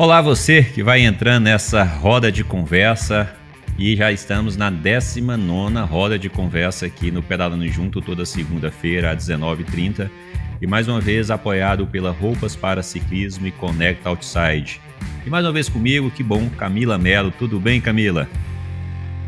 Olá, você que vai entrando nessa roda de conversa e já estamos na 19 roda de conversa aqui no Pedalando Junto, toda segunda-feira às 19h30. E mais uma vez apoiado pela Roupas para Ciclismo e Connect Outside. E mais uma vez comigo, que bom, Camila Melo. Tudo bem, Camila?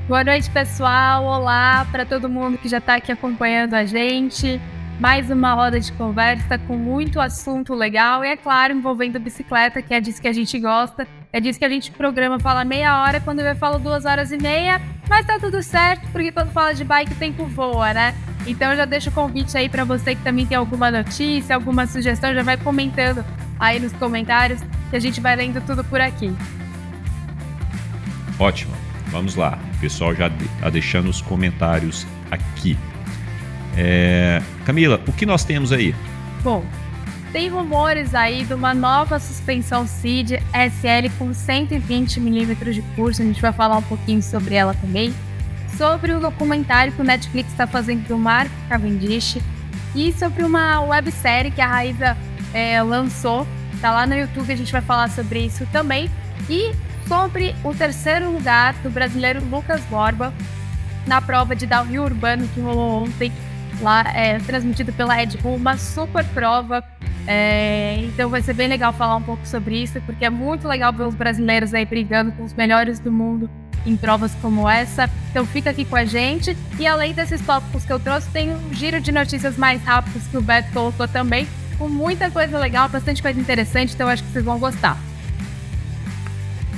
Boa noite, pessoal. Olá para todo mundo que já está aqui acompanhando a gente mais uma roda de conversa com muito assunto legal e, é claro, envolvendo bicicleta, que é disso que a gente gosta. É disso que a gente programa, fala meia hora, quando eu falo duas horas e meia, mas tá tudo certo, porque quando fala de bike o tempo voa, né? Então eu já deixo o convite aí para você que também tem alguma notícia, alguma sugestão, já vai comentando aí nos comentários, que a gente vai lendo tudo por aqui. Ótimo, vamos lá. O pessoal já tá deixando os comentários aqui. É... Camila, o que nós temos aí? Bom, tem rumores aí de uma nova suspensão CID SL com 120mm de curso, a gente vai falar um pouquinho sobre ela também. Sobre o documentário que o Netflix está fazendo do Mark Cavendish e sobre uma websérie que a Raíza é, lançou, tá lá no YouTube, a gente vai falar sobre isso também. E sobre o terceiro lugar do brasileiro Lucas Borba na prova de downhill urbano que rolou ontem lá é transmitido pela Bull, uma super prova. É, então vai ser bem legal falar um pouco sobre isso, porque é muito legal ver os brasileiros aí brigando com os melhores do mundo em provas como essa. Então fica aqui com a gente. E além desses tópicos que eu trouxe, tem um giro de notícias mais rápidos que o Beto colocou também, com muita coisa legal, bastante coisa interessante, então acho que vocês vão gostar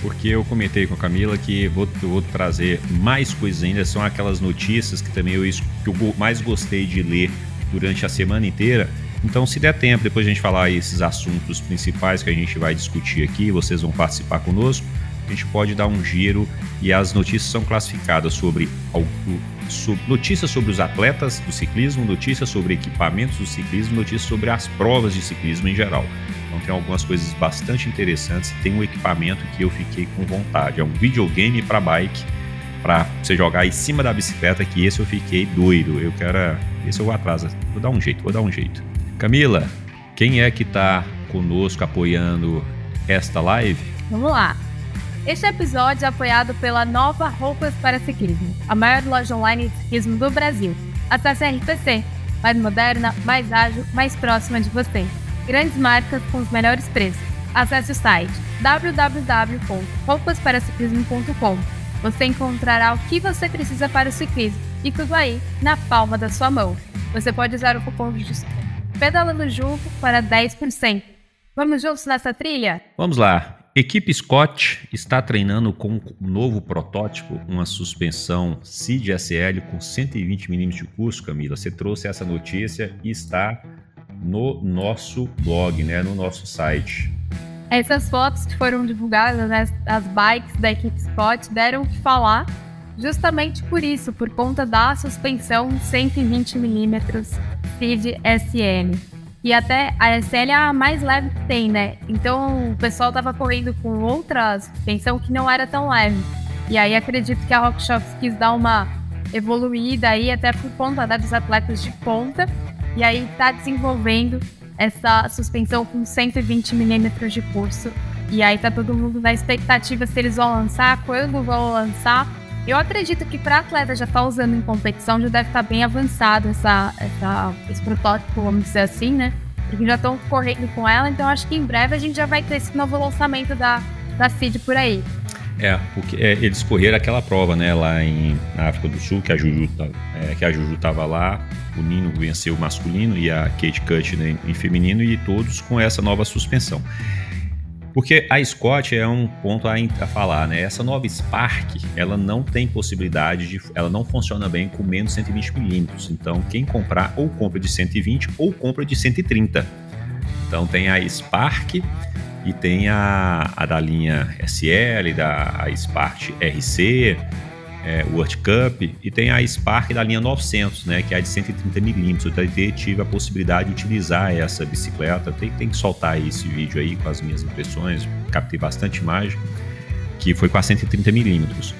porque eu comentei com a Camila que vou, vou trazer mais coisas ainda, são aquelas notícias que também eu, que eu mais gostei de ler durante a semana inteira. Então, se der tempo, depois a gente falar esses assuntos principais que a gente vai discutir aqui, vocês vão participar conosco, a gente pode dar um giro e as notícias são classificadas sobre, sobre notícias sobre os atletas do ciclismo, notícias sobre equipamentos do ciclismo, notícias sobre as provas de ciclismo em geral. Então tem algumas coisas bastante interessantes. Tem um equipamento que eu fiquei com vontade. É um videogame para bike, para você jogar em cima da bicicleta, que esse eu fiquei doido. Eu quero. Esse eu vou atrás. Vou dar um jeito, vou dar um jeito. Camila, quem é que está conosco apoiando esta live? Vamos lá. Este episódio é apoiado pela Nova Roupas para Ciclismo, a maior loja online de ciclismo do Brasil. Acesse a RPC, mais moderna, mais ágil, mais próxima de você grandes marcas com os melhores preços. Acesse o site www.rouspasparaciclismo.com. Você encontrará o que você precisa para o ciclismo e tudo aí na palma da sua mão. Você pode usar o cupom de desconto Pedalando Junto para 10%. Vamos juntos nessa trilha? Vamos lá. Equipe Scott está treinando com um novo protótipo, uma suspensão CID SL com 120 mm de curso, Camila. Você trouxe essa notícia e está no nosso blog, né, no nosso site. Essas fotos que foram divulgadas, né, as bikes da equipe Scott, deram o que falar justamente por isso, por conta da suspensão 120mm Speed SL. E até a SL é a mais leve que tem, né? Então o pessoal tava correndo com outra suspensão que não era tão leve. E aí acredito que a RockShox quis dar uma evoluída aí, até por conta né, dos atletas de ponta. E aí está desenvolvendo essa suspensão com 120 milímetros de curso. E aí tá todo mundo na expectativa se eles vão lançar, quando vão lançar. Eu acredito que para atleta já tá usando em competição, já deve estar tá bem avançado essa, essa, esse protótipo, vamos dizer assim, né? Porque já estão correndo com ela, então acho que em breve a gente já vai ter esse novo lançamento da, da CID por aí. É, porque é, eles correram aquela prova, né, lá em, na África do Sul, que a Juju, é, que a tava lá, o Nino venceu o masculino e a Kate Cut né, em feminino e todos com essa nova suspensão. Porque a Scott é um ponto a, a, falar, né? Essa nova Spark, ela não tem possibilidade de, ela não funciona bem com menos 120 milímetros. Então, quem comprar ou compra de 120 ou compra de 130. Então, tem a Spark e tem a, a da linha SL, da Spark RC, é, World Cup, e tem a Spark da linha 900, né, que é a de 130 milímetros. Eu até tive a possibilidade de utilizar essa bicicleta. Tem, tem que soltar esse vídeo aí com as minhas impressões, captei bastante imagem, que foi com a 130 milímetros.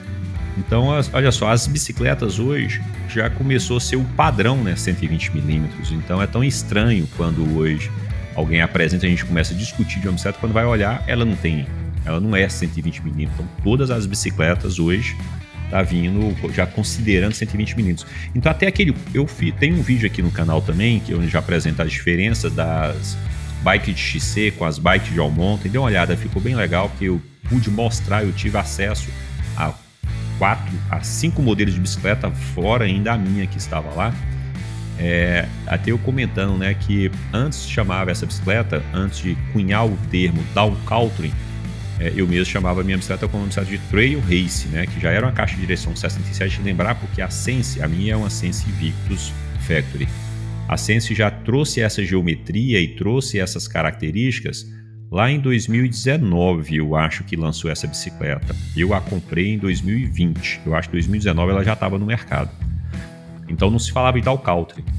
Então, olha só, as bicicletas hoje já começou a ser o padrão, né, 120 milímetros. Então é tão estranho quando hoje alguém apresenta, a gente começa a discutir de uma bicicleta, quando vai olhar, ela não tem Ela não é 120 milímetros. Então, todas as bicicletas hoje tá vindo já considerando 120 milímetros. Então, até aquele. Eu fi, tenho um vídeo aqui no canal também, que eu já apresento as diferenças das bikes de XC com as bikes de Almonte. Dê uma olhada, ficou bem legal, porque eu pude mostrar, eu tive acesso a quatro, a cinco modelos de bicicleta, fora ainda a minha que estava lá. É, até eu comentando, né, que antes chamava essa bicicleta, antes de cunhar o termo down country, é, eu mesmo chamava a minha bicicleta como uma bicicleta de trail race, né, que já era uma caixa de direção 67, lembrar porque a Sense, a minha é uma Sense Victus Factory. A Sense já trouxe essa geometria e trouxe essas características lá em 2019, eu acho que lançou essa bicicleta. Eu a comprei em 2020. Eu acho que em 2019 ela já estava no mercado. Então não se falava em tal.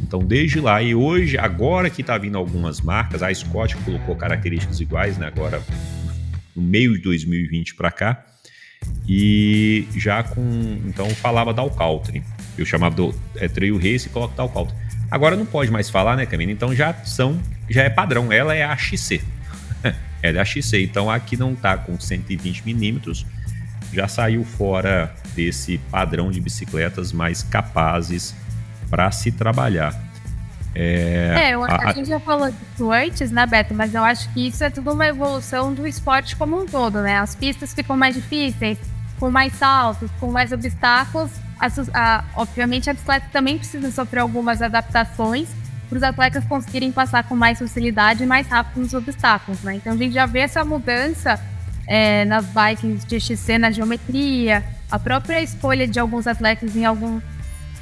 Então desde lá e hoje, agora que está vindo algumas marcas, a Scott colocou características iguais, né? Agora no meio de 2020 para cá. E já com. Então falava da. Eu chamava do é, Trail Race e coloco country. Agora não pode mais falar, né, Camila? Então já são. Já é padrão. Ela é a XC. Ela é a XC. Então aqui não tá com 120 milímetros já saiu fora desse padrão de bicicletas mais capazes para se trabalhar. É, é a, a, gente já falou disso antes, né, Beto? Mas eu acho que isso é tudo uma evolução do esporte como um todo, né? As pistas ficam mais difíceis, com mais saltos, com mais obstáculos. A, a, obviamente, a bicicleta também precisa sofrer algumas adaptações para os atletas conseguirem passar com mais facilidade e mais rápido nos obstáculos, né? Então a gente já vê essa mudança é, nas bikes de XC na geometria, a própria escolha de alguns atletas em alguns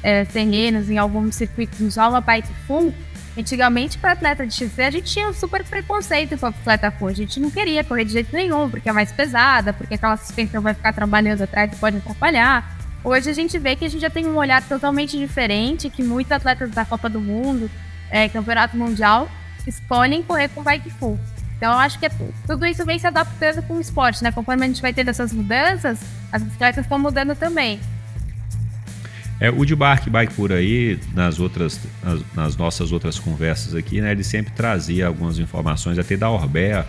é, terrenos, em alguns circuitos, usar uma bike full. Antigamente, para atleta de XC, a gente tinha um super preconceito com a atleta full. A gente não queria correr de jeito nenhum, porque é mais pesada, porque aquela suspensão vai ficar trabalhando atrás e pode atrapalhar. Hoje a gente vê que a gente já tem um olhar totalmente diferente, que muitos atletas da Copa do Mundo, é, Campeonato Mundial, escolhem correr com bike full. Então, eu acho que é, tudo isso vem se adaptando com o esporte, né? Conforme a gente vai tendo essas mudanças, as bicicletas estão mudando também. É, o de Bark Bike por aí, nas outras, nas, nas, nossas outras conversas aqui, né, ele sempre trazia algumas informações até da Orbea.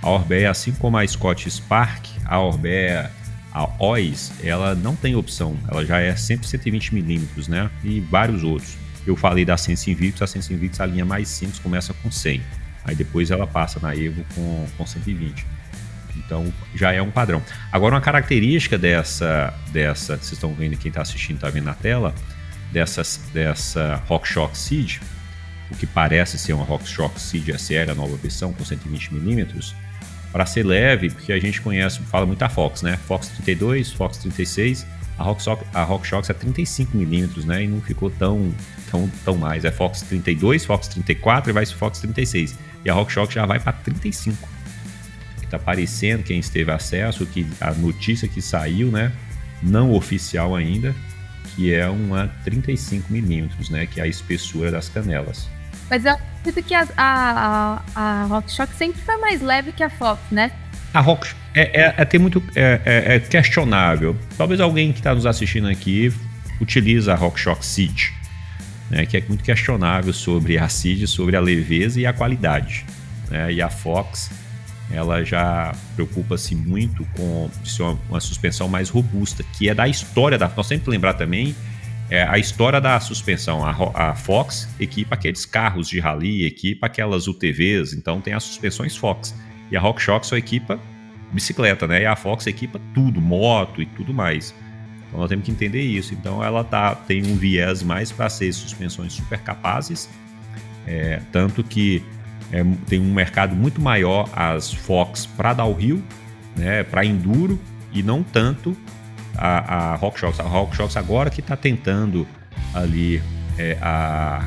A Orbea, assim como a Scott Spark, a Orbea, a OIS, ela não tem opção, ela já é sempre 120 milímetros, né, e vários outros. Eu falei da Sense Invictus, a Sense Invictus, a linha mais simples, começa com 100. Aí depois ela passa na Evo com, com 120. Então já é um padrão. Agora, uma característica dessa, dessa vocês estão vendo, quem está assistindo está vendo na tela, dessa, dessa RockShox Seed, o que parece ser uma RockShox Seed SL, a nova versão com 120mm, para ser leve, porque a gente conhece, fala muito a Fox, né? Fox 32, Fox 36, a RockShox, a RockShox é 35mm, né? E não ficou tão, tão, tão mais. É Fox 32, Fox 34 e vai Fox 36 e a RockShox já vai para 35. Está aparecendo quem esteve acesso, que a notícia que saiu, né, não oficial ainda, que é uma 35 milímetros, né, que é a espessura das canelas. Mas eu acredito que a, a, a RockShox sempre foi mais leve que a Fox, né? A Rock é, é, é ter muito é, é, é, questionável. Talvez alguém que está nos assistindo aqui utilize a RockShox Seed né, que é muito questionável sobre a CID, sobre a leveza e a qualidade. Né? E a Fox, ela já preocupa-se muito com uma, uma, suspensão mais robusta, que é da história da. Nós sempre lembrar também é, a história da suspensão. A, a, Fox equipa aqueles carros de rally, equipa aquelas UTVs, então tem as suspensões Fox. E a RockShox só equipa bicicleta, né? E a Fox equipa tudo, moto e tudo mais. Então nós temos que entender isso. Então ela tá, tem um viés mais para ser suspensões super capazes, é, tanto que é, tem um mercado muito maior as Fox para downhill, né, para enduro e não tanto a, a RockShox. A RockShox agora que está tentando ali é, a,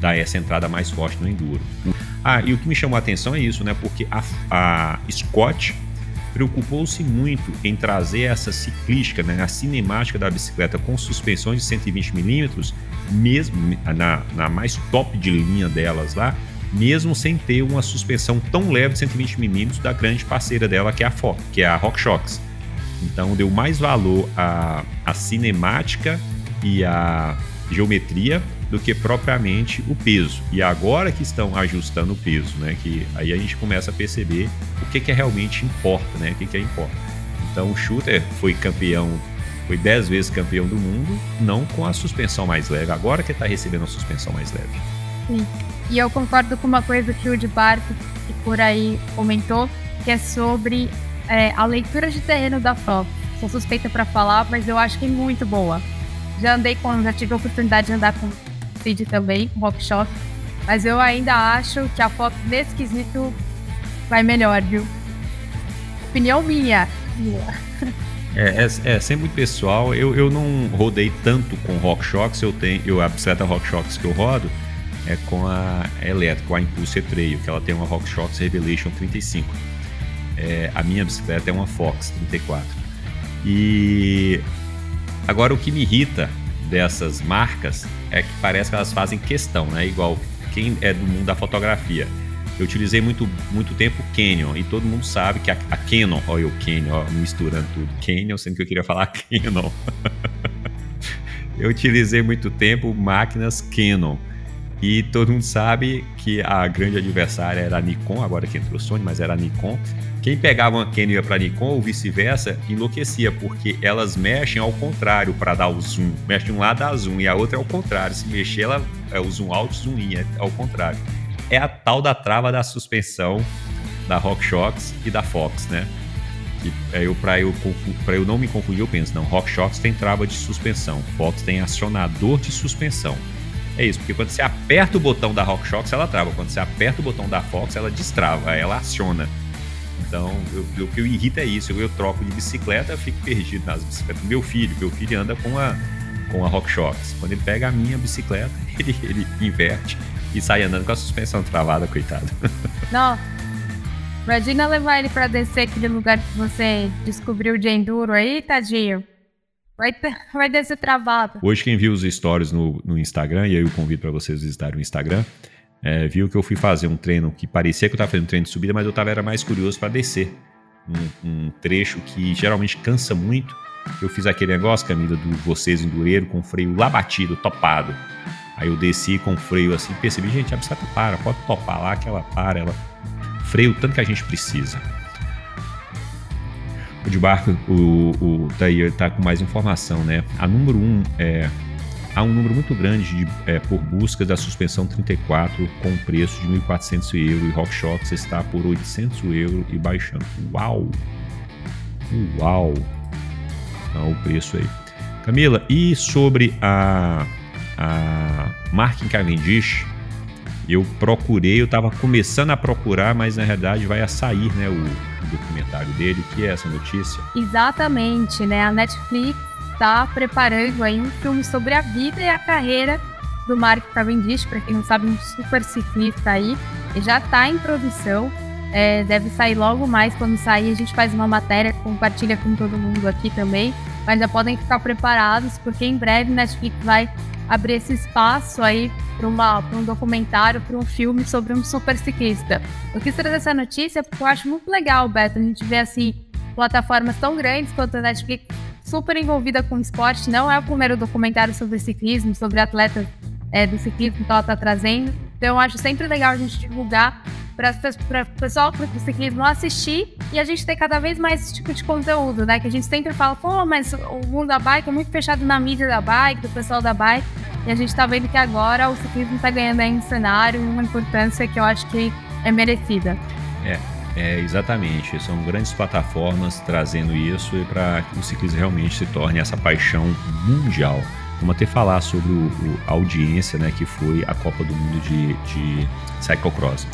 dar essa entrada mais forte no enduro. Ah, e o que me chamou a atenção é isso, né? Porque a, a Scott preocupou-se muito em trazer essa ciclística, né, a cinemática da bicicleta com suspensões de 120mm, mesmo na, na mais top de linha delas lá, mesmo sem ter uma suspensão tão leve de 120mm da grande parceira dela, que é a Ford, que é a RockShox. Então deu mais valor à, à cinemática e à geometria do que propriamente o peso. E agora que estão ajustando o peso, né? Que aí a gente começa a perceber o que, que é realmente importa, né? O que, que é importa. Então o Shooter foi campeão, foi 10 vezes campeão do mundo, não com a suspensão mais leve. Agora que está recebendo a suspensão mais leve. Sim. E eu concordo com uma coisa que o de Barco, que por aí comentou, que é sobre é, a leitura de terreno da Fox. Sou suspeita para falar, mas eu acho que é muito boa. Já andei com, já tive a oportunidade de andar com o Cid também, com o Rockshop, mas eu ainda acho que a Fox nesse quesito vai melhor, viu? Opinião minha. É, é, é, sempre pessoal. Eu, eu não rodei tanto com RockShox. Eu tenho eu, a bicicleta RockShox que eu rodo é com a elétrica, a Impulse Trail, que ela tem uma RockShox Revelation 35. É, a minha bicicleta é uma Fox 34. E agora o que me irrita dessas marcas é que parece que elas fazem questão, né? Igual quem é do mundo da fotografia. Eu utilizei muito, muito tempo Canon e todo mundo sabe que a, a Canon, olha o Canon, ó, misturando tudo, Canon, sendo que eu queria falar Canon. eu utilizei muito tempo máquinas Canon e todo mundo sabe que a grande adversária era a Nikon, agora que entrou Sony, mas era a Nikon. Quem pegava uma Canon ia para Nikon ou vice-versa, enlouquecia, porque elas mexem ao contrário para dar o zoom. Mexe de um lado dá zoom e a outra é ao contrário. Se mexer, ela é o zoom alto, zoom in, é ao contrário. É a tal da trava da suspensão da RockShox e da Fox, né? Que é eu para eu eu não me confundir, eu penso, não, RockShox tem trava de suspensão, Fox tem acionador de suspensão. É isso, porque quando você aperta o botão da RockShox, ela trava. Quando você aperta o botão da Fox, ela destrava, ela aciona. Então, eu, o que eu irrita é isso. Eu, eu troco de bicicleta, eu fico perdido nas bicicletas do meu filho. Meu filho anda com a, com a RockShox. Quando ele pega a minha bicicleta, ele, ele inverte e sai andando com a suspensão travada, coitado. Não. Imagina levar ele para descer aquele lugar que você descobriu de enduro aí, tadinho. Vai, ter, vai descer travado. Hoje, quem viu os stories no, no Instagram, e aí eu convido para vocês visitarem o Instagram, é, viu que eu fui fazer um treino que parecia que eu estava fazendo um treino de subida, mas eu estava era mais curioso para descer. Um, um, trecho que geralmente cansa muito. Eu fiz aquele negócio, Camila, do vocês endureiro com freio lá batido, topado. Aí eu desci com freio assim, percebi, gente, a bicicleta para, pode topar lá que ela para, ela freio tanto que a gente precisa. De barco, o, o Tair tá com mais informação, né? A número 1 um é há um número muito grande de, é, por buscas da suspensão 34 com preço de 1.400 euros e RockShox está por 800 euros e baixando. Uau! Uau! Então, o preço aí. Camila, e sobre a, a Mark Cavendish, eu procurei, eu estava começando a procurar, mas na verdade vai a sair né, o, documentário dele, que é essa notícia. Exatamente, né? A Netflix está preparando aí um filme sobre a vida e a carreira do Mark Cavendish, para quem não sabe, um super ciclista aí. Ele já está em produção, é, deve sair logo mais. Quando sair, a gente faz uma matéria, compartilha com todo mundo aqui também. Mas já podem ficar preparados, porque em breve Netflix vai abrir esse espaço aí para um documentário, para um filme sobre um super ciclista. Eu quis trazer essa notícia porque eu acho muito legal, Beto, a gente vê assim plataformas tão grandes quanto a Netflix super envolvida com esporte. Não é o primeiro documentário sobre ciclismo, sobre atletas é, do ciclismo que ela está trazendo. Então eu acho sempre legal a gente divulgar para o pessoal do ciclismo assistir e a gente ter cada vez mais esse tipo de conteúdo, né? Que a gente sempre fala, pô, mas o mundo da bike é muito fechado na mídia da bike, do pessoal da bike. E a gente está vendo que agora o ciclismo está ganhando aí um cenário, uma importância que eu acho que é merecida. É, é, exatamente, são grandes plataformas trazendo isso e para que o ciclismo realmente se torne essa paixão mundial. Vamos até falar sobre o, o, a audiência né, que foi a Copa do Mundo de, de Cyclocross.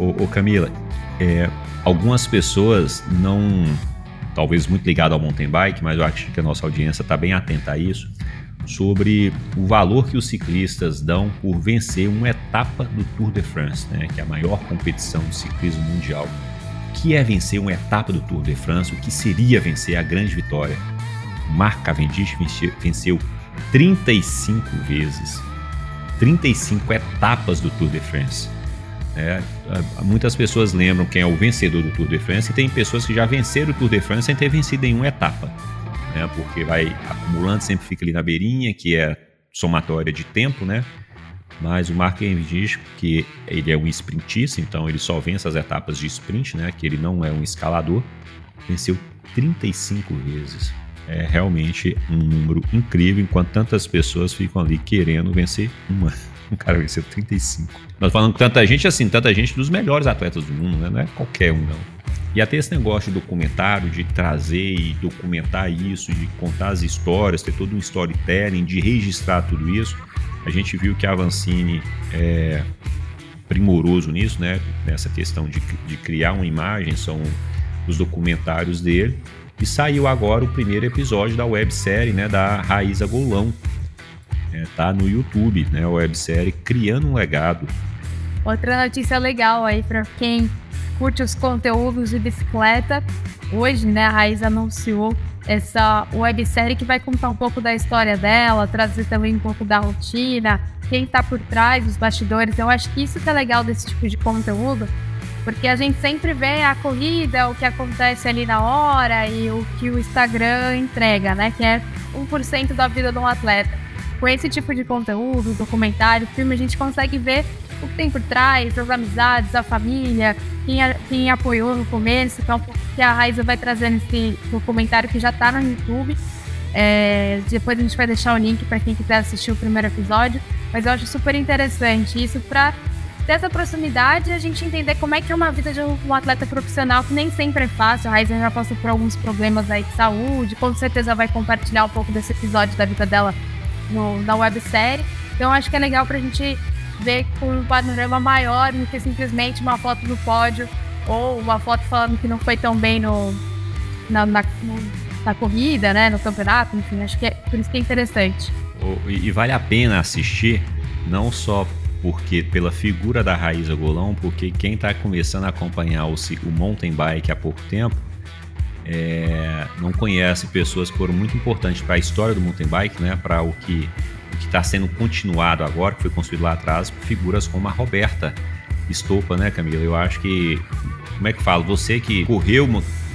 Ô, ô Camila, é, algumas pessoas não, talvez muito ligado ao mountain bike, mas eu acho que a nossa audiência está bem atenta a isso, sobre o valor que os ciclistas dão por vencer uma etapa do Tour de France, né, que é a maior competição de ciclismo mundial. O que é vencer uma etapa do Tour de France? O que seria vencer a grande vitória? Mark Cavendish venceu 35 vezes, 35 etapas do Tour de France. É, muitas pessoas lembram quem é o vencedor do Tour de France e tem pessoas que já venceram o Tour de France sem ter vencido nenhuma etapa. Né, porque vai acumulando, sempre fica ali na beirinha, que é somatória de tempo, né? Mas o Mark Cavendish, que ele é um sprintista, então ele só vence as etapas de sprint, né? Que ele não é um escalador, venceu 35 vezes. É realmente um número incrível, enquanto tantas pessoas ficam ali querendo vencer uma. O cara venceu 35. Nós falando com tanta gente assim, tanta gente dos melhores atletas do mundo, né? Não é qualquer um, não. E até esse negócio de documentário, de trazer e documentar isso, de contar as histórias, ter todo um storytelling, de registrar tudo isso. A gente viu que a Avancini é primoroso nisso, né? Nessa questão de, de criar uma imagem, são os documentários dele. E saiu agora o primeiro episódio da websérie, né? Da Raíza Golão. É, tá no YouTube, né? A websérie Criando um Legado. Outra notícia legal aí para quem curte os conteúdos de bicicleta. Hoje, né, a Raiz anunciou essa websérie que vai contar um pouco da história dela, trazer também um pouco da rotina, quem está por trás, os bastidores. Eu acho que isso que é legal desse tipo de conteúdo, porque a gente sempre vê a corrida, o que acontece ali na hora e o que o Instagram entrega, né? Que é 1% da vida de um atleta. Com esse tipo de conteúdo, documentário, filme, a gente consegue ver o que tem por trás, as amizades, a família, quem, a, quem apoiou no começo, pouco que a Raiza vai trazer nesse documentário que já está no YouTube. É, depois a gente vai deixar o link para quem quiser assistir o primeiro episódio. Mas eu acho super interessante isso para ter essa proximidade a gente entender como é que é uma vida de um atleta profissional que nem sempre é fácil. A Raiza já passou por alguns problemas aí de saúde, com certeza vai compartilhar um pouco desse episódio da vida dela no, na websérie. Então acho que é legal para a gente ver com um panorama maior do que simplesmente uma foto do pódio ou uma foto falando que não foi tão bem no, na, na, no, na corrida, né, no campeonato, enfim, acho que é por isso que é interessante. E vale a pena assistir, não só porque pela figura da Raíza Golão, porque quem está começando a acompanhar o, o mountain bike há pouco tempo é, não conhece pessoas que foram muito importantes para a história do mountain bike, né, para o que está sendo continuado agora, que foi construído lá atrás, figuras como a Roberta Estopa, né, Camila? Eu acho que, como é que falo? Você que correu,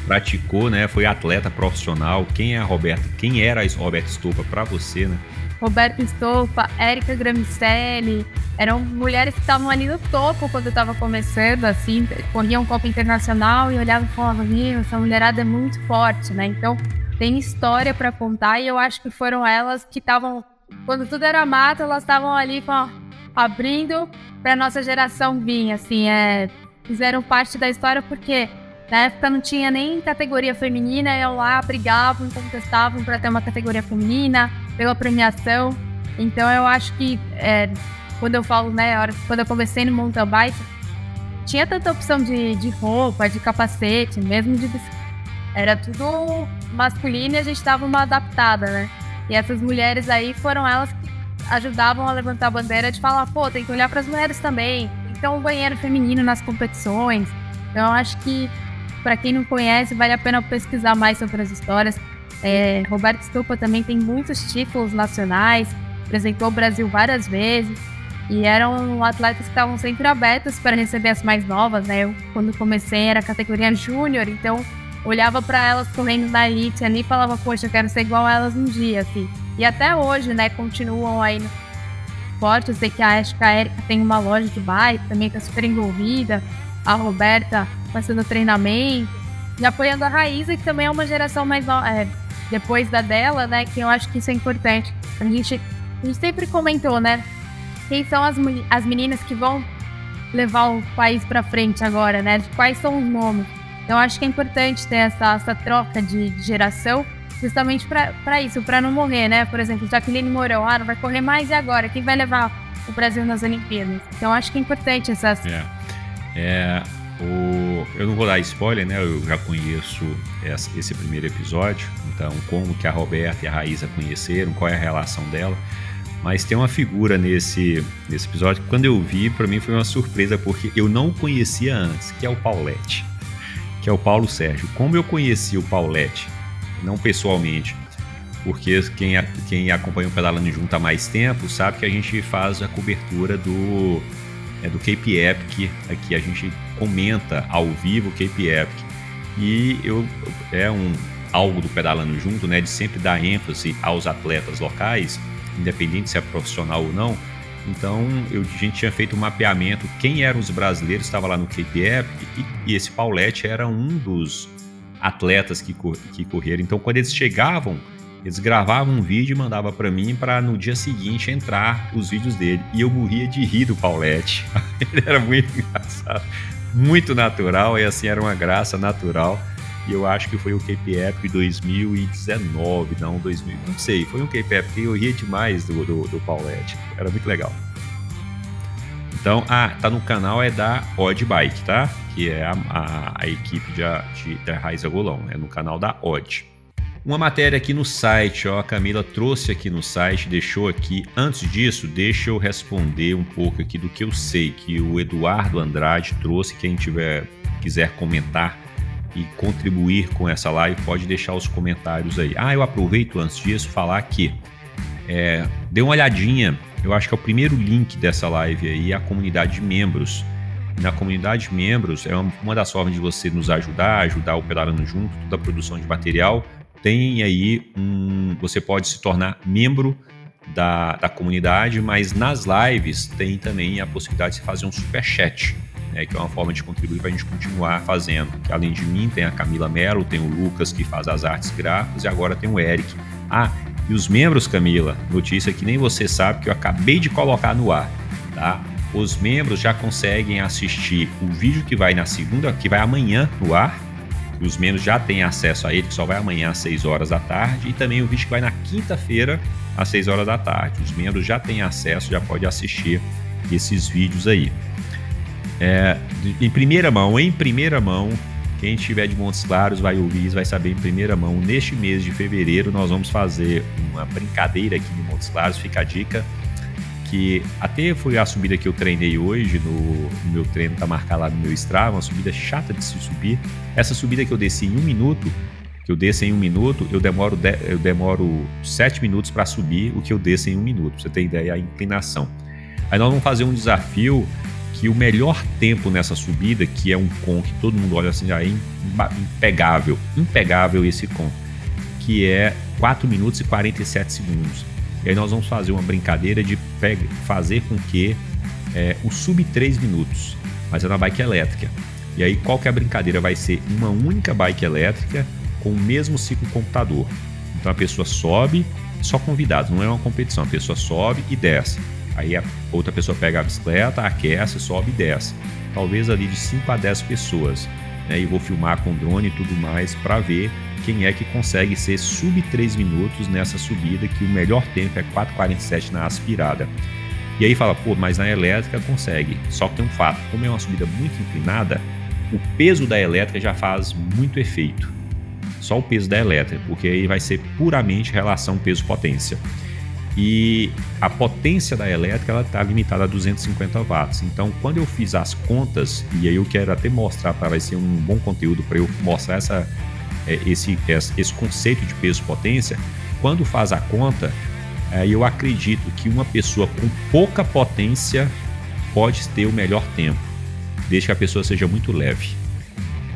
praticou, né, foi atleta profissional, quem é a Roberta? Quem era a Roberta Estopa para você, né? Roberta Estopa, Érica Gramicelli, eram mulheres que estavam ali no topo quando eu estava começando, assim, corriam Copa Internacional e olhavam e falavam, meu, essa mulherada é muito forte, né? Então, tem história para contar e eu acho que foram elas que estavam quando tudo era mato, elas estavam ali com, abrindo para nossa geração vir, assim, é, fizeram parte da história porque na época não tinha nem categoria feminina, eu lá brigavam, contestavam para ter uma categoria feminina, pela premiação. Então eu acho que é, quando eu falo, né, quando eu comecei no mountain bike, tinha tanta opção de, de roupa, de capacete, mesmo de era tudo masculino e a gente dava uma adaptada, né? E essas mulheres aí foram elas que ajudavam a levantar a bandeira de falar, pô, tem que olhar para as mulheres também. Então, um banheiro feminino nas competições. Então, eu acho que, para quem não conhece, vale a pena pesquisar mais sobre as histórias. É, Roberto Stupa também tem muitos títulos nacionais, apresentou o Brasil várias vezes e eram atletas que estavam sempre abertos para receber as mais novas, né? Eu, quando comecei, era categoria júnior, então olhava para elas correndo na elite e falava, poxa, eu quero ser igual a elas um dia, assim. E até hoje, né, continuam aí no esporte. Eu sei que a Ashka Erika tem uma loja de bike, também tá super envolvida. A Roberta fazendo treinamento. E apoiando a Raíza, que também é uma geração mais nova, é, depois da dela, né, que eu acho que isso é importante. A gente, a gente sempre comentou, né, quem são as, as meninas que vão levar o país para frente agora, né? Quais são os nomes? Então acho que é importante ter essa, essa troca de, de geração, justamente para isso, para não morrer, né? Por exemplo, Jacqueline Mourão, ah, não vai correr mais e agora? Quem vai levar o Brasil nas Olimpíadas? Então acho que é importante essas. É. é o, eu não vou dar spoiler, né? Eu já conheço esse primeiro episódio, então como que a Roberta e a Raíza conheceram, qual é a relação dela. Mas tem uma figura nesse, nesse episódio que quando eu vi, para mim foi uma surpresa, porque eu não conhecia antes, que é o Paulette que é o Paulo Sérgio. Como eu conheci o Paulette, não pessoalmente, porque quem, quem acompanha o Pedalando Junto há mais tempo sabe que a gente faz a cobertura do, é, do Cape Epic, aqui a gente comenta ao vivo o Cape Epic. E eu, é um algo do Pedalando Junto, né, de sempre dar ênfase aos atletas locais. independente se é profissional ou não. Então eu, a gente tinha feito um mapeamento, quem eram os brasileiros, estava lá no KPF, e, e esse Paulette era um dos atletas que, que correram. Então quando eles chegavam, eles gravavam um vídeo e mandavam para mim para no dia seguinte entrar os vídeos dele. E eu morria de rir do Paulette. Ele era muito engraçado, muito natural, e assim era uma graça natural. E eu acho que foi o Cape Epic 2019, não 2000, não sei. Foi um Cape Epic que eu ria demais do, do, do Paulette. Era muito legal. Então, ah, tá no canal é da Odd Bike, tá? Que é a, a, a equipe de, de, da Raiza Golão. É no canal da Odd. Uma matéria aqui no site, ó, a Camila trouxe aqui no site, deixou aqui. Antes disso, deixa eu responder um pouco aqui do que eu sei, que o Eduardo Andrade trouxe. Quem tiver quiser comentar e contribuir com essa live, pode deixar os comentários aí. Ah, eu aproveito antes disso falar que é, dê uma olhadinha, eu acho que é o primeiro link dessa live aí, a comunidade de membros. Na comunidade de membros é uma das formas de você nos ajudar, ajudar o Pedalando Junto, toda a produção de material. Tem aí um. Você pode se tornar membro da, da comunidade, mas nas lives tem também a possibilidade de fazer um super chat né, que é uma forma de contribuir para a gente continuar fazendo. Que além de mim, tem a Camila Mello, tem o Lucas que faz as artes gráficas e agora tem o Eric. Ah, e os membros, Camila, notícia que nem você sabe que eu acabei de colocar no ar, tá? Os membros já conseguem assistir o vídeo que vai na segunda, que vai amanhã no ar. Os membros já têm acesso a ele, que só vai amanhã às 6 horas da tarde, e também o vídeo que vai na quinta-feira às 6 horas da tarde. Os membros já têm acesso, já pode assistir esses vídeos aí. É, em primeira mão, em primeira mão, quem estiver de Montes Claros vai ouvir, vai saber em primeira mão. Neste mês de fevereiro, nós vamos fazer uma brincadeira aqui no Montes Claros. Fica a dica que até foi a subida que eu treinei hoje no, no meu treino, tá marcado lá no meu Strava, uma subida chata de se subir. Essa subida que eu desci em um minuto, que eu desço em um minuto, eu demoro, de, eu demoro sete minutos para subir o que eu desço em um minuto. Pra você ter ideia a inclinação. Aí nós vamos fazer um desafio que o melhor tempo nessa subida, que é um com que todo mundo olha assim, já é impegável, impegável esse com, que é 4 minutos e 47 segundos. E aí nós vamos fazer uma brincadeira de fazer com que é, o sub 3 minutos, mas é na bike elétrica. E aí qual que é a brincadeira? Vai ser uma única bike elétrica com o mesmo ciclo computador. Então a pessoa sobe, só convidados, não é uma competição, a pessoa sobe e desce Aí a outra pessoa pega a bicicleta, aquece, sobe e desce. Talvez ali de 5 a 10 pessoas. Né? E vou filmar com drone e tudo mais para ver quem é que consegue ser sub 3 minutos nessa subida, que o melhor tempo é 4,47 na aspirada. E aí fala, pô, mas na elétrica consegue. Só que tem um fato, como é uma subida muito inclinada, o peso da elétrica já faz muito efeito. Só o peso da elétrica, porque aí vai ser puramente relação peso-potência e a potência da elétrica ela está limitada a 250 watts. Então, quando eu fiz as contas, e aí eu quero até mostrar para vai ser um bom conteúdo para eu mostrar essa, esse, esse conceito de peso-potência, quando faz a conta, é, eu acredito que uma pessoa com pouca potência pode ter o melhor tempo, desde que a pessoa seja muito leve.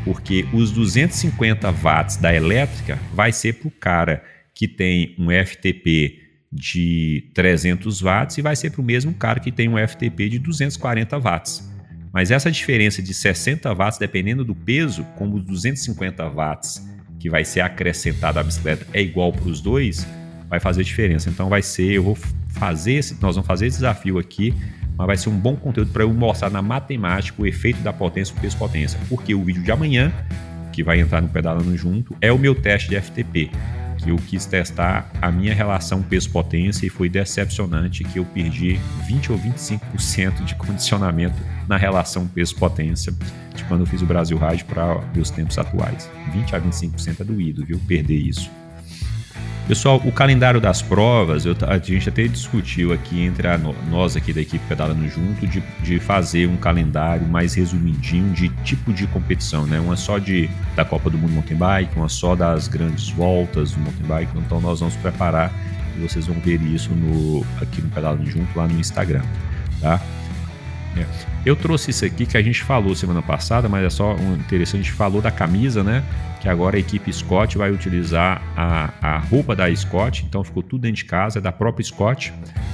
Porque os 250 watts da elétrica vai ser para o cara que tem um FTP de 300 watts e vai ser para o mesmo cara que tem um FTP de 240 watts. Mas essa diferença de 60 watts, dependendo do peso, como os 250 watts que vai ser acrescentado à bicicleta é igual para os dois, vai fazer diferença. Então vai ser, eu vou fazer esse, nós vamos fazer esse desafio aqui, mas vai ser um bom conteúdo para eu mostrar na matemática o efeito da potência o peso potência, porque o vídeo de amanhã que vai entrar no pedalando junto é o meu teste de FTP que eu quis testar a minha relação peso-potência e foi decepcionante que eu perdi 20 ou 25% de condicionamento na relação peso-potência de quando eu fiz o Brasil Ride para os tempos atuais. 20 a 25% é doído, viu? Perder isso. Pessoal, o calendário das provas, eu, a gente até discutiu aqui entre a, nós aqui da equipe Pedalando Junto de, de, fazer um calendário mais resumidinho de tipo de competição, né? Uma só de, da Copa do Mundo Mountain Bike, uma só das grandes voltas do Mountain Bike. Então nós vamos preparar e vocês vão ver isso no, aqui no Pedalando Junto lá no Instagram, tá? É. Eu trouxe isso aqui que a gente falou semana passada, mas é só um interessante, a gente falou da camisa, né? Que agora a equipe Scott vai utilizar a, a roupa da Scott, então ficou tudo dentro de casa, é da própria Scott,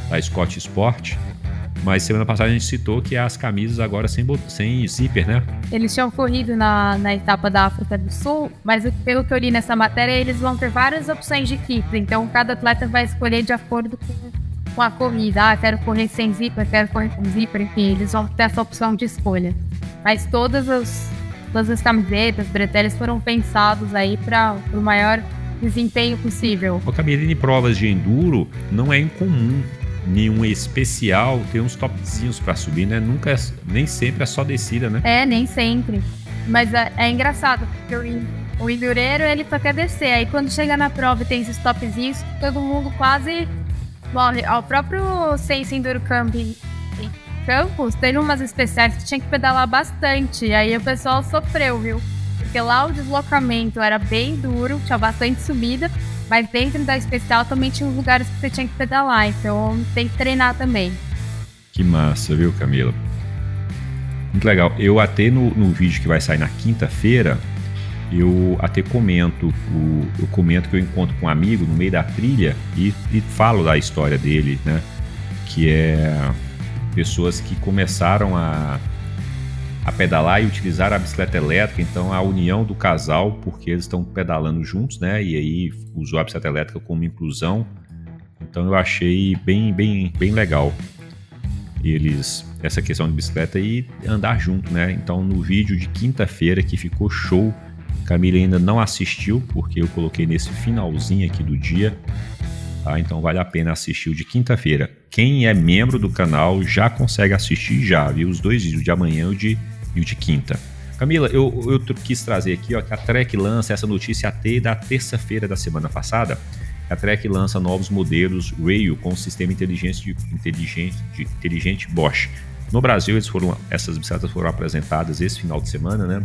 da Scott Sport. Mas semana passada a gente citou que as camisas agora sem, sem zíper, né? Eles tinham corrido na, na etapa da África do Sul, mas pelo que eu li nessa matéria, eles vão ter várias opções de kits. Então cada atleta vai escolher de acordo com com a corrida. Ah, quero correr sem zíper, quero correr com zíper, enfim, eles vão ter essa opção de escolha. Mas todas as, todas as camisetas, breteles foram pensados aí para o maior desempenho possível. O Camille, em provas de enduro, não é incomum nenhum especial ter uns topzinhos para subir, né? Nunca, é, nem sempre é só descida, né? É, nem sempre. Mas é, é engraçado, porque o, o endureiro ele só quer descer. Aí quando chega na prova e tem esses topzinhos, todo mundo quase morre. O próprio Sense Enduro Camp Campus tem umas especiais que tinha que pedalar bastante. Aí o pessoal sofreu, viu? Porque lá o deslocamento era bem duro, tinha bastante subida, mas dentro da especial também tinha lugares que você tinha que pedalar, então tem que treinar também. Que massa, viu, Camila? Muito legal. Eu até no, no vídeo que vai sair na quinta-feira, eu até comento, o, eu comento que eu encontro com um amigo no meio da trilha e, e falo da história dele, né? Que é pessoas que começaram a, a pedalar e utilizar a bicicleta elétrica, então a união do casal, porque eles estão pedalando juntos, né? E aí usou a bicicleta elétrica como inclusão. Então eu achei bem, bem, bem legal eles essa questão de bicicleta e andar junto, né? Então no vídeo de quinta-feira que ficou show, Camila ainda não assistiu, porque eu coloquei nesse finalzinho aqui do dia. Tá? Então vale a pena assistir o de quinta-feira. Quem é membro do canal já consegue assistir já, viu? Os dois vídeos, de amanhã e o de, e o de quinta. Camila, eu, eu quis trazer aqui ó, que a Trek lança essa notícia até da terça-feira da semana passada. A Trek lança novos modelos Rail com sistema inteligente, inteligente, inteligente Bosch. No Brasil, eles foram, essas bicicletas foram apresentadas esse final de semana, né?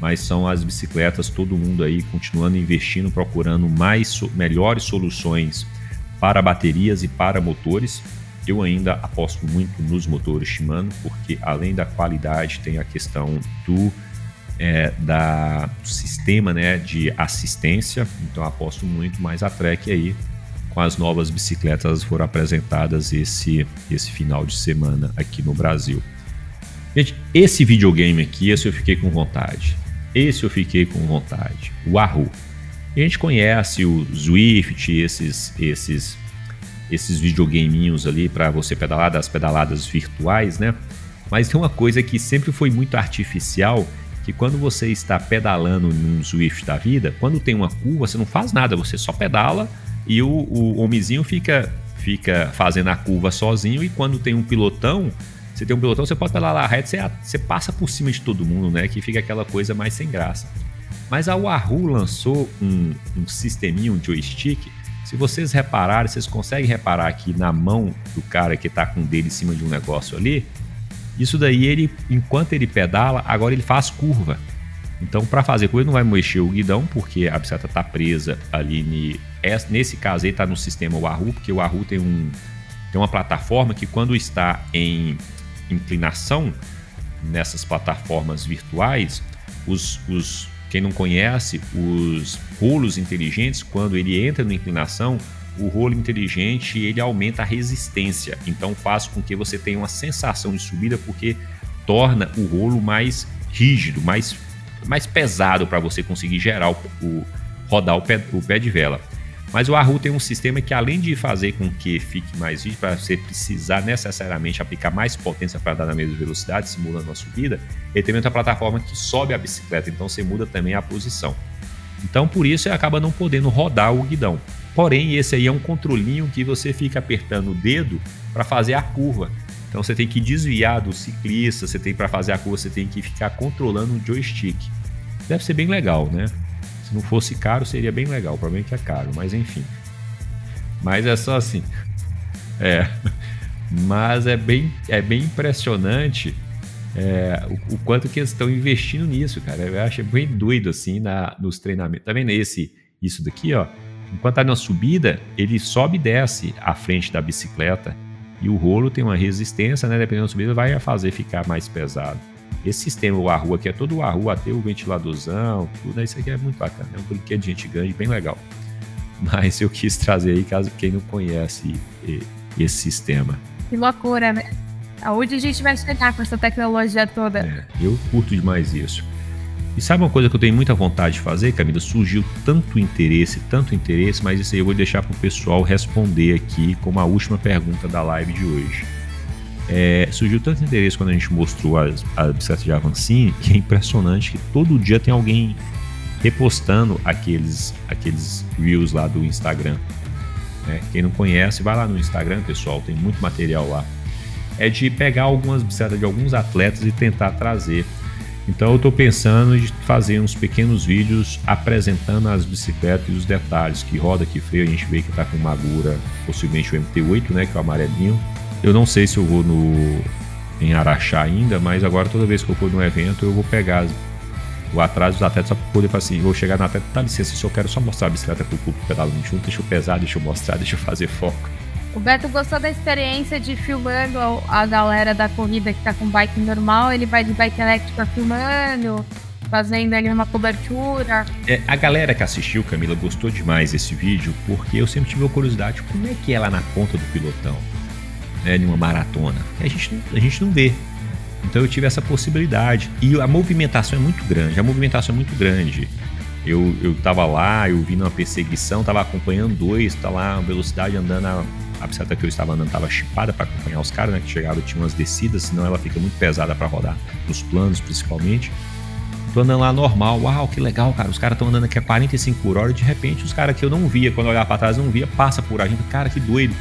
mas são as bicicletas, todo mundo aí continuando investindo, procurando mais melhores soluções para baterias e para motores. Eu ainda aposto muito nos motores Shimano, porque além da qualidade tem a questão do, é, da, do sistema né, de assistência, então aposto muito, mais a Trek aí com as novas bicicletas foram apresentadas esse, esse final de semana aqui no Brasil. Gente, esse videogame aqui, esse eu fiquei com vontade. Esse eu fiquei com vontade. O Wahoo. A gente conhece o Zwift, esses esses esses videogameinhos ali para você pedalar das pedaladas virtuais, né? Mas tem uma coisa que sempre foi muito artificial, que quando você está pedalando num Zwift da vida, quando tem uma curva, você não faz nada, você só pedala e o, o homenzinho fica fica fazendo a curva sozinho e quando tem um pilotão, você tem um pilotão, você pode pedalar reto, você, você passa por cima de todo mundo, né? Que fica aquela coisa mais sem graça. Mas a Wahoo lançou um, um sisteminha, um joystick. Se vocês repararem, vocês conseguem reparar aqui na mão do cara que está com o dedo em cima de um negócio ali. Isso daí, ele, enquanto ele pedala, agora ele faz curva. Então, para fazer curva, ele não vai mexer o guidão, porque a bicicleta está presa ali. Nesse caso, ele está no sistema Wahoo, porque o Wahoo tem, um, tem uma plataforma que, quando está em inclinação nessas plataformas virtuais, os, os quem não conhece, os rolos inteligentes, quando ele entra na inclinação, o rolo inteligente ele aumenta a resistência, então faz com que você tenha uma sensação de subida porque torna o rolo mais rígido, mais, mais pesado para você conseguir gerar o, o rodar o pé, o pé de vela. Mas o Wahoo tem um sistema que, além de fazer com que fique mais rígido, para você precisar necessariamente aplicar mais potência para dar na mesma velocidade, simulando uma subida, ele tem outra plataforma que sobe a bicicleta, então você muda também a posição. Então, por isso, ele acaba não podendo rodar o guidão. Porém, esse aí é um controlinho que você fica apertando o dedo para fazer a curva. Então, você tem que desviar do ciclista, você tem para fazer a curva, você tem que ficar controlando o joystick. Deve ser bem legal, né? Se não fosse caro, seria bem legal. O problema é que é caro, mas enfim. Mas é só assim. É. Mas é bem, é bem impressionante é, o, o, quanto que eles estão investindo nisso, cara. Eu acho bem doido assim na, nos treinamentos. Tá vendo esse, isso daqui, ó? Enquanto tá na subida, ele sobe e desce à frente da bicicleta. E o rolo tem uma resistência, né? Dependendo da subida, vai fazer ficar mais pesado. Esse sistema, o Arru aqui, é todo o Arru, até o ventiladorzão, tudo isso aqui é muito bacana. É um brinquedo de gente grande, bem legal. Mas eu quis trazer aí, caso quem não conhece esse sistema. Que loucura, né? Aonde a gente vai chegar com essa tecnologia toda? É, eu curto demais isso. E sabe uma coisa que eu tenho muita vontade de fazer, Camila? Surgiu tanto interesse, tanto interesse, mas isso aí eu vou deixar para o pessoal responder aqui como a última pergunta da live de hoje. É, surgiu tanto interesse quando a gente mostrou a, a bicicleta de Avancini que é impressionante que todo dia tem alguém repostando aqueles, aqueles reels lá do Instagram. Né? Quem não conhece, vai lá no Instagram, pessoal, tem muito material lá é de pegar algumas bicicletas de alguns atletas e tentar trazer. Então eu estou pensando em fazer uns pequenos vídeos apresentando as bicicletas e os detalhes, que roda, que freio, a gente vê que está com Magura, possivelmente o MT-8, né, que é o amarelinho. Eu não sei se eu vou no em Araxá ainda, mas agora toda vez que eu for num evento eu vou pegar o atraso dos atletas só para poder falar assim, vou chegar na atleta, dá licença, se eu quero só mostrar a bicicleta para o público pedalando junto, deixa eu pesar, deixa eu mostrar, deixa eu fazer foco. O Beto gostou da experiência de filmando a galera da corrida que tá com bike normal, ele vai de bike elétrica filmando, fazendo ali uma cobertura. É, a galera que assistiu, Camila, gostou demais desse vídeo, porque eu sempre tive a curiosidade, como é que é lá na ponta do pilotão, né, numa maratona? A gente, a gente não vê. Então eu tive essa possibilidade. E a movimentação é muito grande, a movimentação é muito grande. Eu, eu tava lá, eu vi numa perseguição, tava acompanhando dois, tá lá, velocidade andando a a bicicleta que eu estava andando estava chipada para acompanhar os caras, né? Que chegavam, tinha umas descidas, senão ela fica muito pesada para rodar, nos planos principalmente. Tô andando lá normal, uau, que legal, cara. Os caras estão andando aqui a 45 por hora e de repente os caras que eu não via, quando eu olhava para trás, não via, passa por a gente, cara, que doido.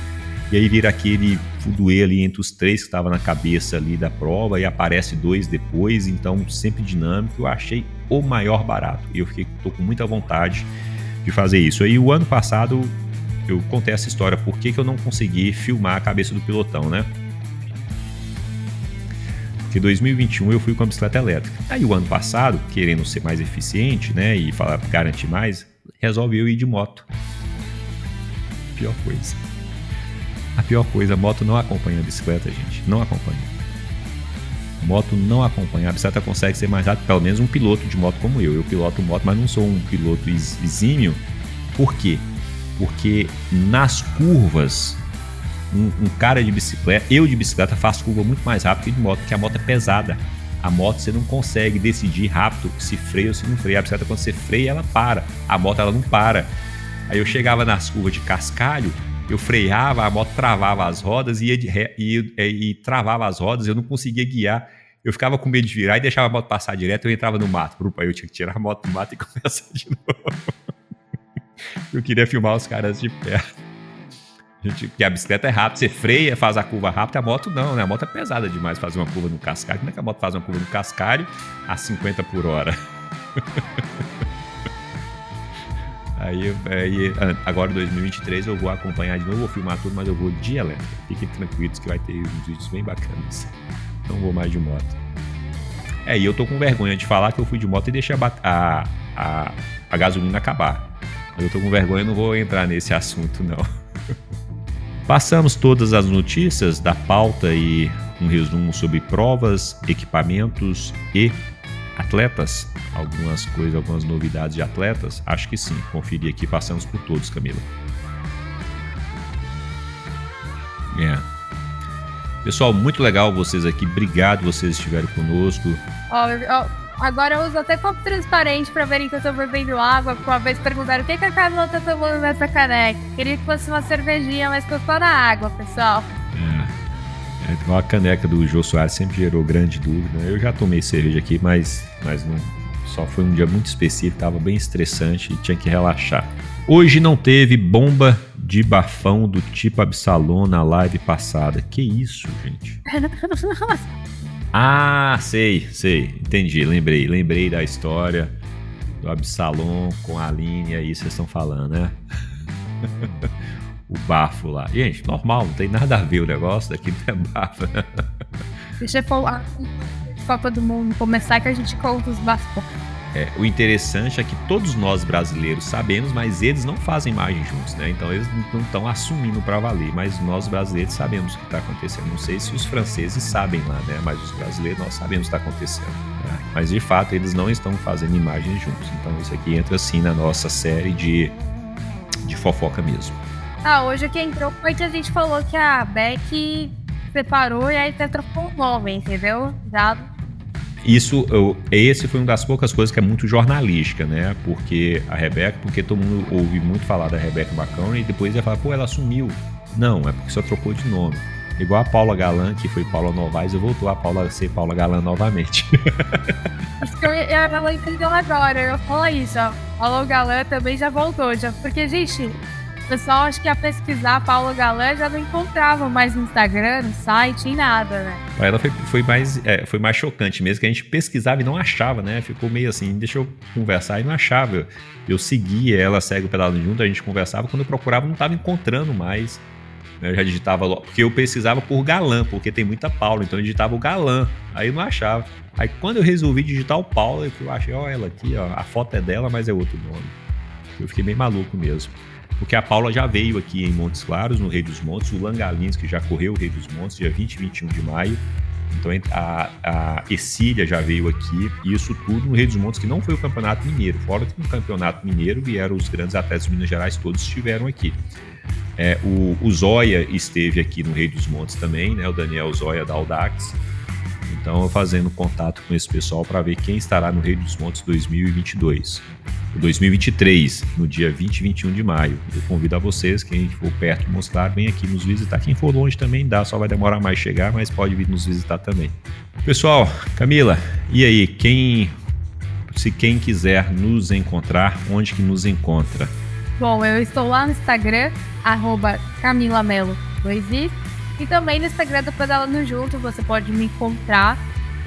E aí vira aquele fudoê ali entre os três que estava na cabeça ali da prova e aparece dois depois, então sempre dinâmico. Eu achei o maior barato e eu fiquei tô com muita vontade de fazer isso. Aí o ano passado eu contei essa história, por que, que eu não consegui filmar a cabeça do pilotão, né? Porque 2021 eu fui com a bicicleta elétrica. Aí o ano passado, querendo ser mais eficiente, né, e falar garantir mais, resolvi eu ir de moto. Pior coisa. A pior coisa, a moto não acompanha a bicicleta, gente. Não acompanha. A moto não acompanha. A bicicleta consegue ser mais rápido, pelo menos um piloto de moto como eu. Eu piloto moto, mas não sou um piloto exímio. Por quê? porque nas curvas, um, um, cara de bicicleta, eu de bicicleta faço curva muito mais rápido que de moto, porque a moto é pesada. A moto você não consegue decidir rápido se freia ou se não freia. A bicicleta, quando você freia, ela para. A moto, ela não para. Aí eu chegava nas curvas de cascalho, eu freava, a moto travava as rodas e, ia ré, e, e, e travava as rodas, eu não conseguia guiar. Eu ficava com medo de virar e deixava a moto passar direto, eu entrava no mato. Aí eu tinha que tirar a moto do mato e começar de novo. Eu queria filmar os caras de perto. Gente, porque a bicicleta é rápida, você freia, faz a curva rápida, a moto não, né? A moto é pesada demais fazer uma curva no cascalho. Como é que a moto faz uma curva no cascalho a 50 por hora? aí, aí, agora em 2023 eu vou acompanhar de novo, vou filmar tudo, mas eu vou de elétrica. Fiquem tranquilos que vai ter uns vídeos bem bacanas. Não vou mais de moto. É, e eu tô com vergonha de falar que eu fui de moto e deixei a, a, a, a gasolina acabar. Eu tô com vergonha, não vou entrar nesse assunto, não. Passamos todas as notícias da pauta e um resumo sobre provas, equipamentos e atletas. Algumas coisas, algumas novidades de atletas? Acho que sim. Conferir aqui, passamos por todos, Camila. É. Pessoal, muito legal vocês aqui. Obrigado vocês estiveram conosco. Oh, oh Agora eu uso até copo transparente pra verem que eu tô bebendo água. Uma vez perguntaram o que, que a Camila tá tomando nessa caneca. Queria que fosse uma cervejinha, mas tô só na água, pessoal. É. é uma caneca do Jô Soares sempre gerou grande dúvida. Eu já tomei cerveja aqui, mas, mas não, só foi um dia muito específico, tava bem estressante e tinha que relaxar. Hoje não teve bomba de bafão do tipo Absalom na live passada. Que isso, gente? Ah, sei, sei. Entendi. Lembrei. Lembrei da história do Absalom com a Aline. Aí vocês estão falando, né? o bafo lá. Gente, normal, não tem nada a ver o negócio daqui não é bafo. Deixa eu falar. Copa do Mundo começar que a gente conta os bafos. é, o interessante é que todos nós brasileiros sabemos, mas eles não fazem imagem juntos, né? Então eles não estão assumindo para valer, mas nós brasileiros sabemos o que está acontecendo. Não sei se os franceses sabem lá, né? Mas os brasileiros nós sabemos o que está acontecendo. Né? Mas de fato eles não estão fazendo imagens juntos. Então isso aqui entra assim na nossa série de, de fofoca mesmo. Ah, hoje o que entrou foi que a gente falou que a Beck separou e aí até trocou um nome, entendeu? Já isso, eu, esse foi uma das poucas coisas que é muito jornalística, né? Porque a Rebeca, porque todo mundo ouve muito falar da Rebeca Bacana e depois ia falar, pô, ela sumiu. Não, é porque só trocou de nome. Igual a Paula Galan, que foi Paula Novaes, e voltou a Paula a ser Paula Galan novamente. Acho que eu, ela entendeu agora, eu falo isso, ó. Paula Galan também já voltou, já, porque, gente, o pessoal acho que ia pesquisar Paula Galã já não encontrava mais no Instagram, no site, em nada, né? Ela foi, foi, mais, é, foi mais chocante mesmo, que a gente pesquisava e não achava, né? Ficou meio assim, deixa eu conversar e não achava. Eu seguia ela, segue o pedalo junto, a gente conversava, quando eu procurava não estava encontrando mais. Eu já digitava, porque eu pesquisava por galã, porque tem muita Paula, então eu digitava o galã, aí eu não achava. Aí quando eu resolvi digitar o Paula, eu achei, ó, ela aqui, ó, a foto é dela, mas é outro nome. Eu fiquei meio maluco mesmo porque a Paula já veio aqui em Montes Claros, no Rei dos Montes, o Langalins, que já correu o Rei dos Montes, dia 20 e 21 de maio. Então a, a já veio aqui, e isso tudo no Rei dos Montes, que não foi o Campeonato Mineiro. Fora que no Campeonato Mineiro vieram os grandes atletas de Minas Gerais, todos estiveram aqui. É, o, o Zóia esteve aqui no Rei dos Montes também, né? O Daniel Zóia da Audax. Então, fazendo contato com esse pessoal para ver quem estará no Rei dos Montes 2022. 2023, no dia 20 e 21 de maio. Eu convido a vocês, quem for perto de mostrar, vem aqui nos visitar. Quem for longe também dá, só vai demorar mais chegar, mas pode vir nos visitar também. Pessoal, Camila, e aí, quem se quem quiser nos encontrar, onde que nos encontra? Bom, eu estou lá no Instagram, arroba camilamelo 2i, e também no Instagram do Pedalando Junto, você pode me encontrar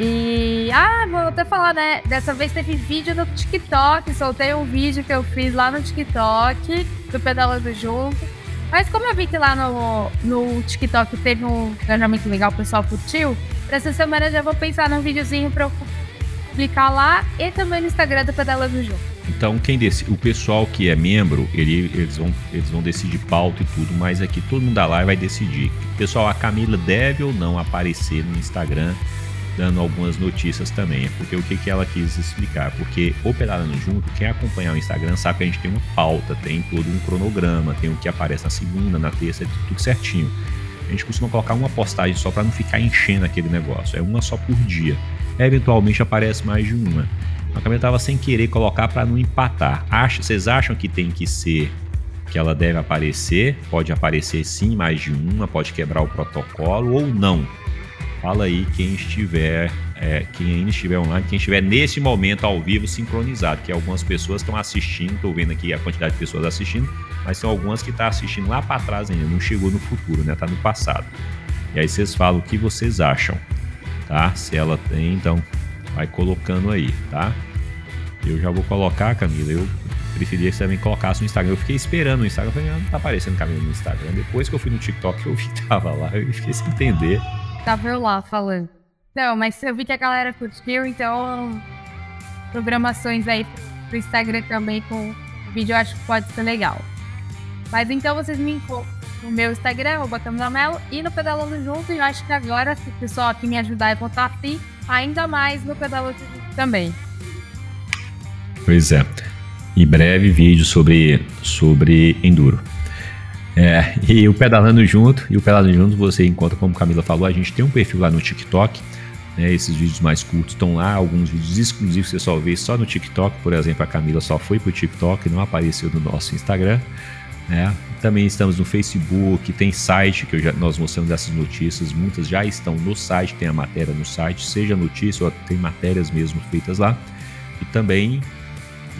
e, ah, vou até falar, né? Dessa vez teve vídeo no TikTok. Soltei um vídeo que eu fiz lá no TikTok, do Pedalando Junto. Mas como eu vi que lá no, no TikTok teve um engajamento legal, o pessoal curtiu, pra essa semana eu já vou pensar num videozinho pra eu publicar lá e também no Instagram do Pedalando Junto. Então, quem decide, o pessoal que é membro, ele, eles, vão, eles vão decidir pauta e tudo, mas aqui todo mundo da live vai decidir. Pessoal, a Camila deve ou não aparecer no Instagram dando algumas notícias também. Porque o que, que ela quis explicar? Porque o Pedalando Junto, quem acompanhar o Instagram sabe que a gente tem uma pauta, tem todo um cronograma, tem o que aparece na segunda, na terça, tudo certinho. A gente costuma colocar uma postagem só para não ficar enchendo aquele negócio. É uma só por dia. Eventualmente aparece mais de uma. A Camila estava sem querer colocar para não empatar. Acha, vocês acham que tem que ser que ela deve aparecer? Pode aparecer sim mais de uma, pode quebrar o protocolo ou não? Fala aí quem estiver, é, quem ainda estiver online, quem estiver nesse momento ao vivo sincronizado, que algumas pessoas estão assistindo, estou vendo aqui a quantidade de pessoas assistindo, mas são algumas que estão tá assistindo lá para trás ainda, não chegou no futuro, né? Tá no passado. E aí vocês falam o que vocês acham, tá? Se ela tem, então vai colocando aí, tá? Eu já vou colocar, Camila. Eu preferia que você também colocasse no Instagram. Eu fiquei esperando no Instagram. Eu falei, não, não tá aparecendo Camila no Instagram. Depois que eu fui no TikTok, eu vi que tava lá. Eu fiquei sem entender. Tava eu lá falando. Não, mas eu vi que a galera curtiu, então programações aí pro Instagram também com o vídeo eu acho que pode ser legal. Mas então vocês me encontram no meu Instagram, arroba Melo, e no Pedalando Junto. E eu acho que agora, se o pessoal aqui me ajudar a botar assim, ainda mais no Junto também. Pois é. Em breve vídeo sobre, sobre Enduro. É, e o Pedalando Junto, e o Pedalando Junto você encontra, como Camila falou, a gente tem um perfil lá no TikTok, né, esses vídeos mais curtos estão lá, alguns vídeos exclusivos você só vê só no TikTok, por exemplo, a Camila só foi pro TikTok, não apareceu no nosso Instagram, né? Também estamos no Facebook, tem site que já, nós mostramos essas notícias, muitas já estão no site, tem a matéria no site, seja notícia ou tem matérias mesmo feitas lá. E também,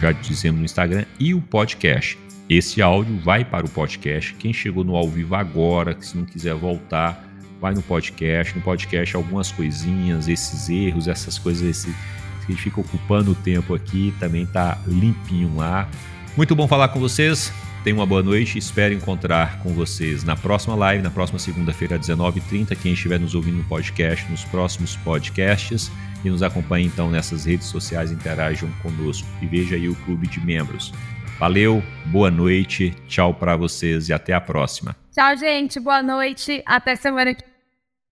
já dizemos no Instagram, e o podcast. Esse áudio vai para o podcast. Quem chegou no ao vivo agora, que se não quiser voltar, vai no podcast. No podcast, algumas coisinhas, esses erros, essas coisas, esse, que fica ocupando o tempo aqui, também tá limpinho lá. Muito bom falar com vocês. Tenha uma boa noite. Espero encontrar com vocês na próxima live, na próxima segunda-feira, às 19h30. Quem estiver nos ouvindo no podcast, nos próximos podcasts. E nos acompanhe então nessas redes sociais, interajam conosco. E veja aí o clube de membros. Valeu, boa noite, tchau para vocês e até a próxima. Tchau, gente. Boa noite. Até semana que